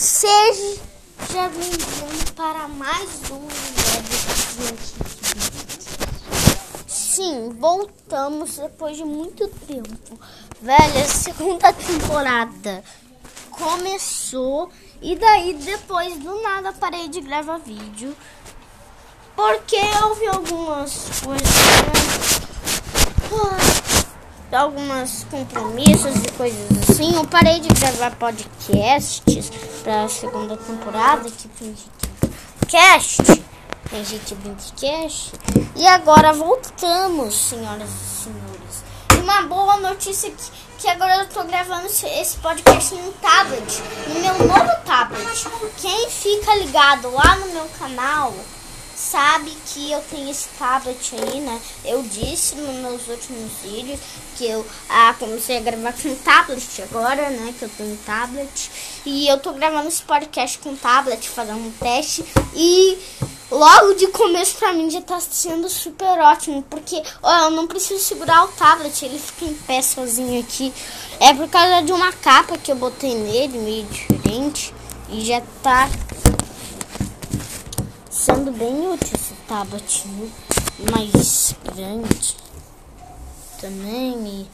Seja bem-vindo para mais um Web Sim, voltamos depois de muito tempo. Velho, a segunda temporada começou e daí depois do nada parei de gravar vídeo. Porque vi algumas coisas. Algumas compromissos e coisas assim. Eu parei de gravar podcasts para a segunda temporada tem cast. Tem gente Brincast. E agora voltamos, senhoras e senhores. E uma boa notícia que, que agora eu tô gravando esse podcast no tablet. No meu novo tablet. Quem fica ligado lá no meu canal sabe que eu tenho esse tablet aí, né? Eu disse nos meus últimos vídeos que eu ah, comecei a gravar com tablet agora, né? Que eu tenho tablet. E eu tô gravando esse podcast com tablet, fazendo um teste. E logo de começo pra mim já tá sendo super ótimo. Porque ó, eu não preciso segurar o tablet, ele fica em pé sozinho aqui. É por causa de uma capa que eu botei nele, meio diferente. E já tá sendo bem útil esse tablet mais grande também.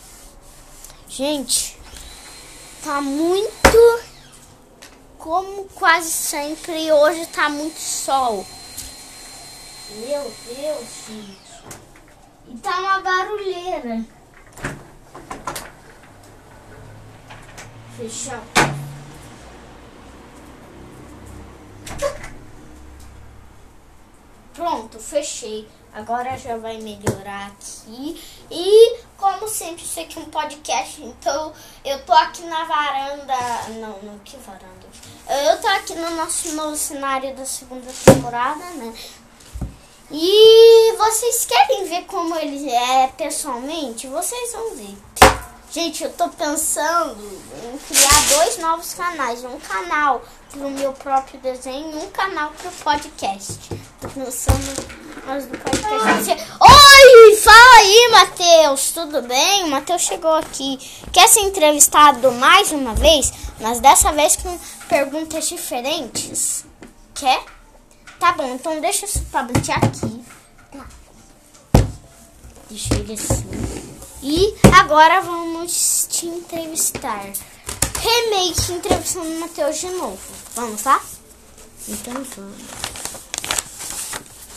Gente, tá muito como quase sempre hoje tá muito sol. Meu Deus, gente. E tá uma barulheira. Fechar. Pronto, fechei. Agora já vai melhorar aqui. E, como sempre, isso aqui é um podcast, então eu tô aqui na varanda. Não, não, que varanda? Eu tô aqui no nosso novo cenário da segunda temporada, né? E vocês querem ver como ele é pessoalmente? Vocês vão ver. Gente, eu tô pensando em criar dois novos canais. Um canal pro meu próprio desenho e um canal pro podcast. Tô pensando mas do podcast. Oi! Fala aí, Matheus! Tudo bem? O Matheus chegou aqui. Quer ser entrevistado mais uma vez? Mas dessa vez com perguntas diferentes. Quer? Tá bom, então deixa esse tablet aqui. Tá. Deixa ele assim. E agora vamos te entrevistar. Remake entrevistando o Matheus de novo. Vamos lá? Então vamos.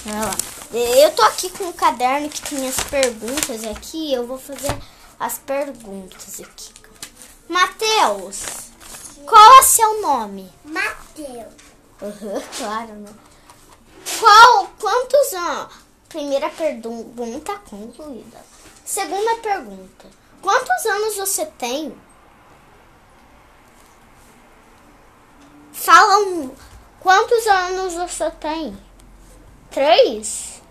Lá. Eu tô aqui com um caderno que tem as perguntas aqui. Eu vou fazer as perguntas aqui. Matheus, qual é seu nome? Matheus. Uhum, claro, né? Qual, quantos anos? Primeira pergunta concluída. Segunda pergunta: Quantos anos você tem? Fala um. Quantos anos você tem? Três?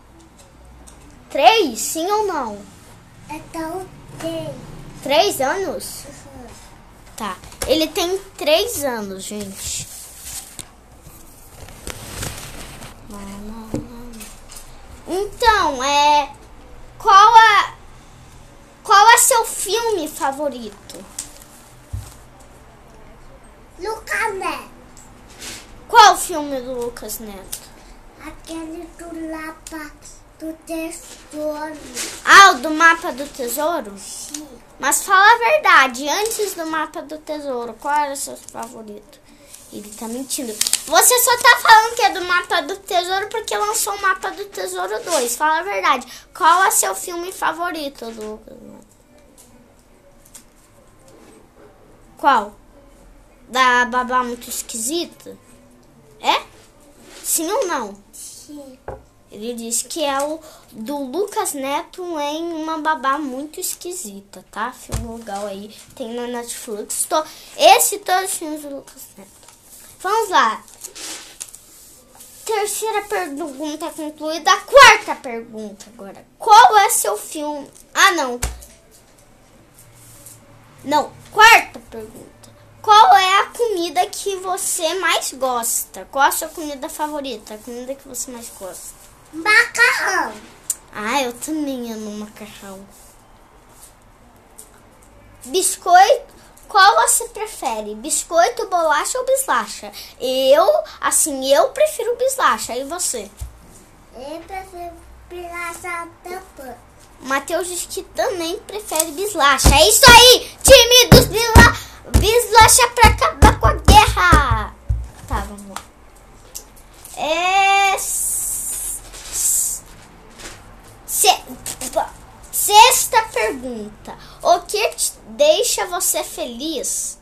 Três? Sim ou não? Então tem. Três anos? Uhum. Tá. Ele tem três anos, gente. Então, é. Qual filme favorito? Lucas Neto. Qual o filme do Lucas Neto? Aquele do mapa do tesouro. Ah, o do mapa do tesouro? Sim. Mas fala a verdade, antes do mapa do tesouro, qual era o seu favorito? Ele tá mentindo. Você só tá falando que é do mapa do tesouro porque lançou o mapa do tesouro 2. Fala a verdade. Qual é seu filme favorito do Lucas Neto? Qual? Da babá muito esquisita? É? Sim ou não? Sim. Ele disse que é o do Lucas Neto em uma babá muito esquisita, tá? Filme legal aí, tem na Netflix. Tô... Esse todos os filmes do Lucas Neto. Vamos lá. Terceira pergunta concluída. A quarta pergunta agora. Qual é seu filme? Ah, não. Não, quarta pergunta. Qual é a comida que você mais gosta? Qual a sua comida favorita? A comida que você mais gosta? Macarrão. Ah, eu também amo macarrão. Biscoito qual você prefere? Biscoito, bolacha ou bislacha? Eu, assim, eu prefiro bislacha. E você? Eu prefiro pilaça Matheus diz que também prefere bislacha. É isso aí, time dos bisla... bislacha pra acabar com a guerra. Tá, vamos lá. É... se- Sexta pergunta. O que deixa você feliz?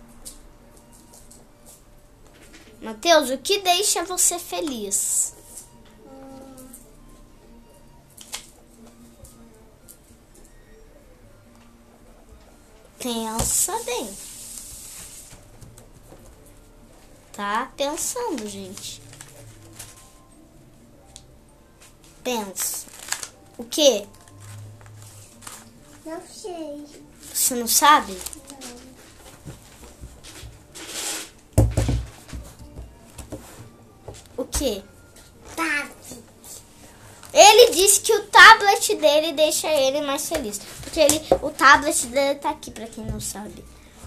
Matheus, o que deixa você feliz? Pensa bem. Tá pensando, gente. Pensa. O que? Não sei. Você não sabe? O que? Papi. Ele disse que o tablet dele deixa ele mais feliz. Porque ele, o tablet dele tá aqui, pra quem não sabe.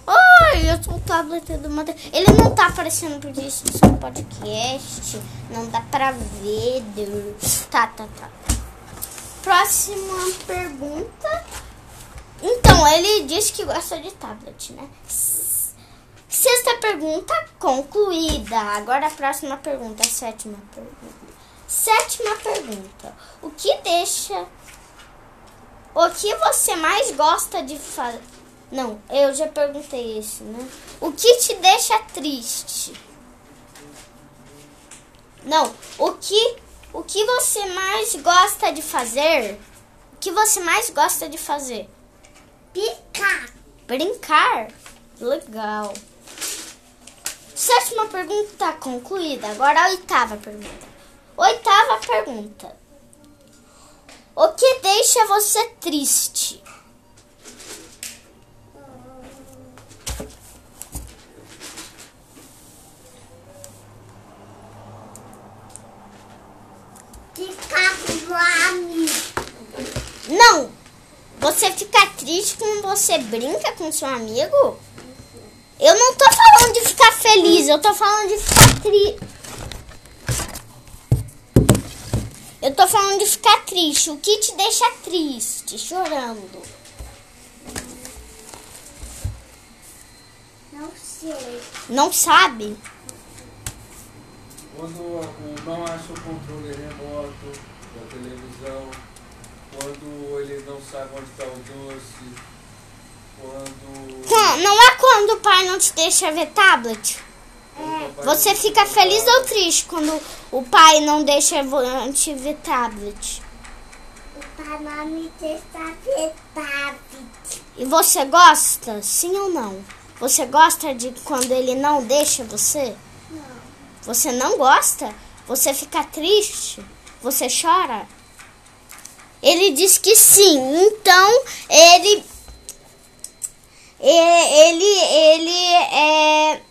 Oi, eu sou o tablet do Matheus. Ele não tá aparecendo porque isso é um podcast. Não dá pra ver. Tá, tá, tá. Próxima pergunta. Então, ele disse que gosta de tablet, né? Sexta pergunta concluída. Agora a próxima pergunta, a sétima pergunta. Sétima pergunta. O que deixa. O que você mais gosta de fazer? Não, eu já perguntei isso, né? O que te deixa triste? Não, o que o que você mais gosta de fazer? O que você mais gosta de fazer? Picar. Brincar? Legal. Sétima pergunta concluída. Agora a oitava pergunta. Oitava pergunta. O que deixa você triste? Picar com o amigo. Não! Você fica triste quando você brinca com seu amigo? Eu não tô falando de ficar feliz, eu tô falando de ficar triste. Eu tô falando de ficar triste. O que te deixa triste? Chorando. Não sei. Não sabe? Quando o não acha o controle remoto da televisão, quando ele não sabe onde está o doce, quando. Quan- Não é quando o pai não te deixa ver tablet? Você fica feliz ou triste quando o pai não deixa vo- te ver tablet? O pai não me deixa ver tablet. E você gosta? Sim ou não? Você gosta de quando ele não deixa você? Não. Você não gosta? Você fica triste? Você chora? Ele disse que sim. Então ele ele ele é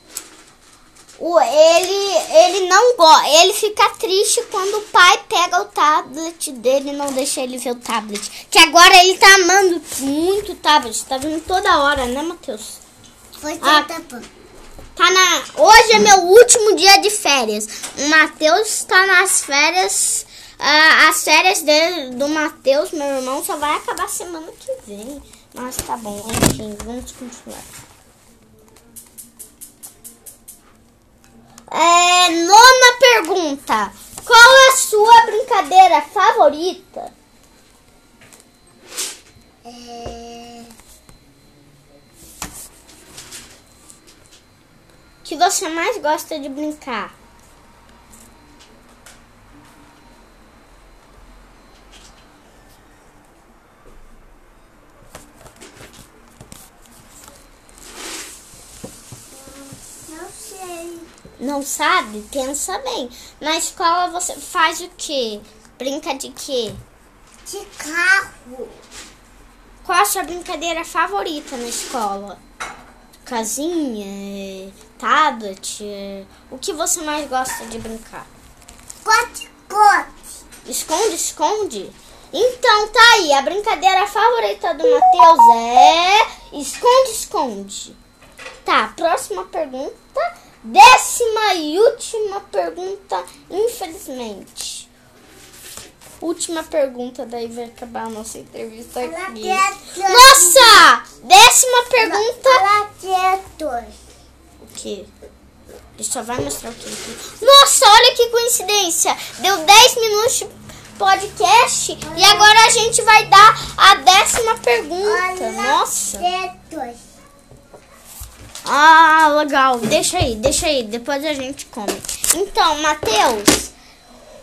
o ele ele não gosta. Ele fica triste quando o pai pega o tablet dele e não deixa ele ver o tablet. Que agora ele tá amando muito o tablet. Tá vendo toda hora, né, Matheus? Você Ah. tá. Tá na. Hoje é meu último dia de férias. O Matheus tá nas férias. ah, as férias dele, do Matheus, meu irmão, só vai acabar semana que vem. Mas tá bom, enfim, vamos continuar. É, nona pergunta. Qual é a sua brincadeira favorita? É... Que você mais gosta de brincar? Não sei. Não sabe? Pensa bem. Na escola você faz o quê? Brinca de quê? De carro. Qual a sua brincadeira favorita na escola? Casinha, tablet, o que você mais gosta de brincar? Cote-cote. Esconde, esconde? Então tá aí, a brincadeira favorita do Matheus é esconde, esconde. Tá, próxima pergunta. Décima e última pergunta, infelizmente. Última pergunta, daí vai acabar a nossa entrevista aqui. Nossa! Décima pergunta. Lagartos. O quê? Ele só vai mostrar o quê? Nossa, olha que coincidência! Deu 10 minutos de podcast e agora a gente vai dar a décima pergunta. Nossa! Ah, legal. Deixa aí, deixa aí. Depois a gente come. Então, Matheus,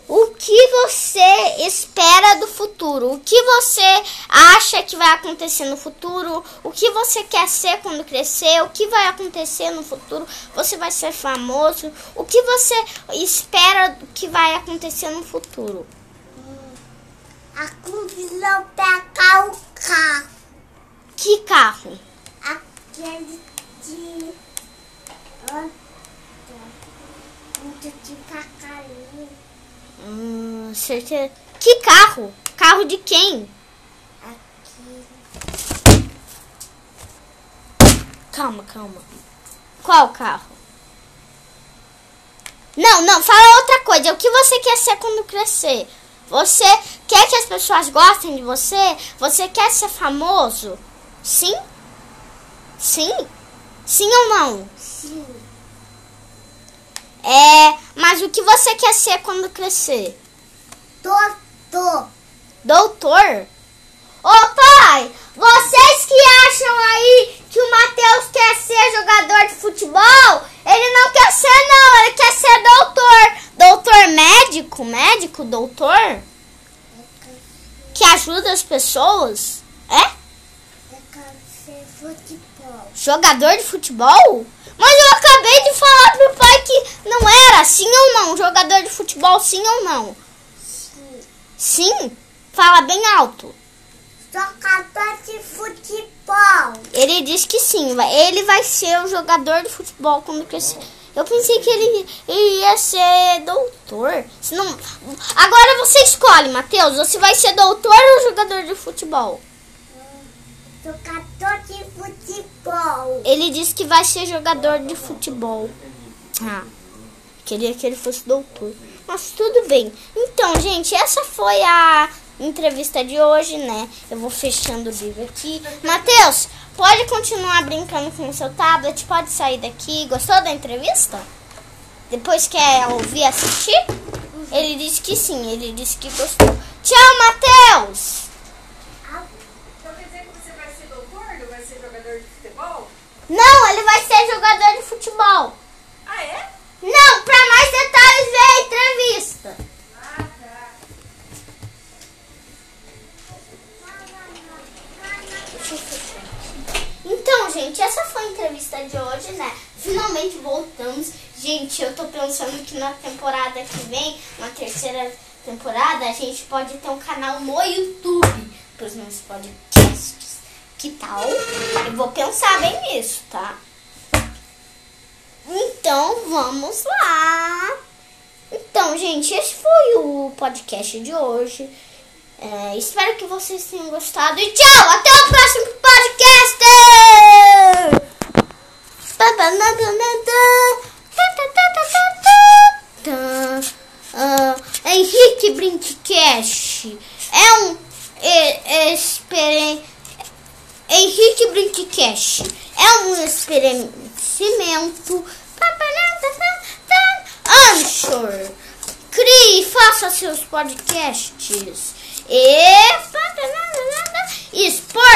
o que você espera do futuro? O que você acha que vai acontecer no futuro? O que você quer ser quando crescer? O que vai acontecer no futuro? Você vai ser famoso? O que você espera que vai acontecer no futuro? A convidou pegar o carro. Que carro? Aquele de. Muito de pacarinho. Hum, certeza. Que carro? Carro de quem? Aqui. Calma, calma. Qual carro? Não, não, fala outra coisa. O que você quer ser quando crescer? Você quer que as pessoas gostem de você? Você quer ser famoso? Sim? Sim? Sim ou não? Sim. É, mas o que você quer ser quando crescer? Doutor. Doutor? Ô pai, vocês que acham aí que o Matheus quer ser jogador de futebol, ele não quer ser não, ele quer ser doutor. Doutor médico, médico, doutor? Que ajuda as pessoas? É? Ser futebol. Jogador de futebol? Mas eu acabei de falar pro pai que não era, sim ou não? Jogador de futebol, sim ou não? Sim. Sim? Fala bem alto. Jogador de futebol. Ele disse que sim, ele vai ser o jogador de futebol quando crescer. Eu pensei que ele, ele ia ser doutor. Se não... Agora você escolhe, Matheus. Você vai ser doutor ou jogador de futebol? Jogador de futebol. Ele disse que vai ser jogador de futebol. Ah, queria que ele fosse doutor. Mas tudo bem. Então, gente, essa foi a entrevista de hoje, né? Eu vou fechando o livro aqui. Matheus, pode continuar brincando com o seu tablet? Pode sair daqui. Gostou da entrevista? Depois quer ouvir assistir? Ele disse que sim, ele disse que gostou. Tchau, Matheus! Então quer dizer que você vai ser doutor? Não vai ser jogador de futebol? Não, ele vai ser jogador de futebol. Ah, é? Não, para mais detalhes, vê a entrevista. Ah, tá. Então, gente, essa foi a entrevista de hoje, né? Finalmente voltamos. Gente, eu tô pensando que na temporada que vem, na terceira temporada, a gente pode ter um canal no YouTube pros meus podcasts. Que tal? Eu vou pensar bem nisso, tá? Então, vamos lá. Então, gente, esse foi o podcast de hoje. É, espero que vocês tenham gostado e tchau! Até o próximo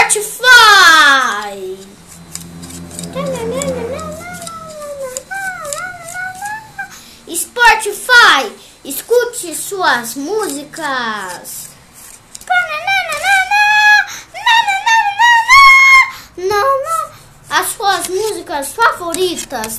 Spotify. Spotify escute suas músicas. Não, não, as suas músicas favoritas